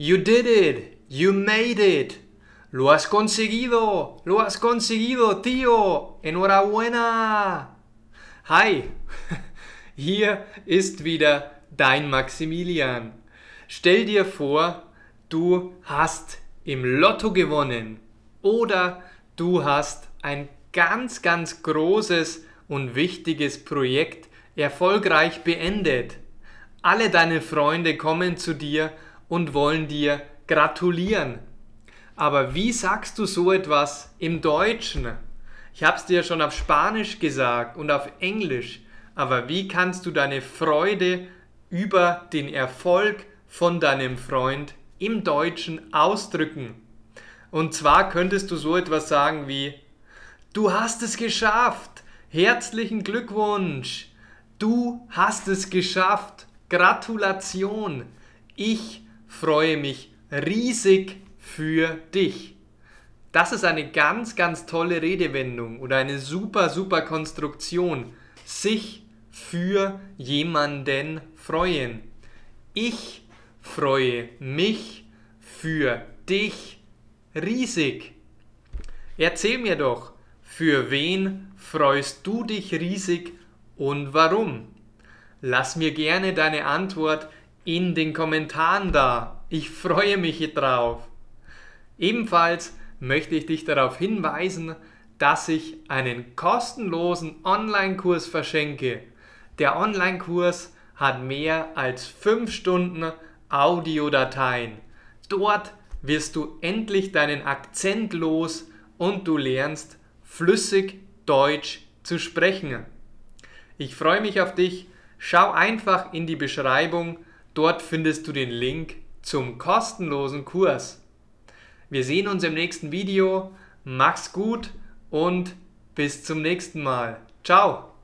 You did it! You made it! Lo has conseguido! Lo has conseguido, tío! Enhorabuena! Hi! Hier ist wieder dein Maximilian. Stell dir vor, du hast im Lotto gewonnen oder du hast ein ganz, ganz großes und wichtiges Projekt erfolgreich beendet. Alle deine Freunde kommen zu dir und wollen dir gratulieren. Aber wie sagst du so etwas im Deutschen? Ich habe es dir schon auf Spanisch gesagt und auf Englisch. Aber wie kannst du deine Freude über den Erfolg von deinem Freund im Deutschen ausdrücken? Und zwar könntest du so etwas sagen wie, du hast es geschafft, herzlichen Glückwunsch, du hast es geschafft, Gratulation, ich freue mich riesig für dich. Das ist eine ganz, ganz tolle Redewendung oder eine super, super Konstruktion. Sich für jemanden freuen. Ich freue mich für dich riesig. Erzähl mir doch, für wen freust du dich riesig und warum? Lass mir gerne deine Antwort in den Kommentaren da. Ich freue mich drauf. Ebenfalls möchte ich dich darauf hinweisen, dass ich einen kostenlosen Online-Kurs verschenke. Der Online-Kurs hat mehr als 5 Stunden Audiodateien. Dort wirst du endlich deinen Akzent los und du lernst flüssig Deutsch zu sprechen. Ich freue mich auf dich. Schau einfach in die Beschreibung. Dort findest du den Link zum kostenlosen Kurs. Wir sehen uns im nächsten Video. Mach's gut und bis zum nächsten Mal. Ciao!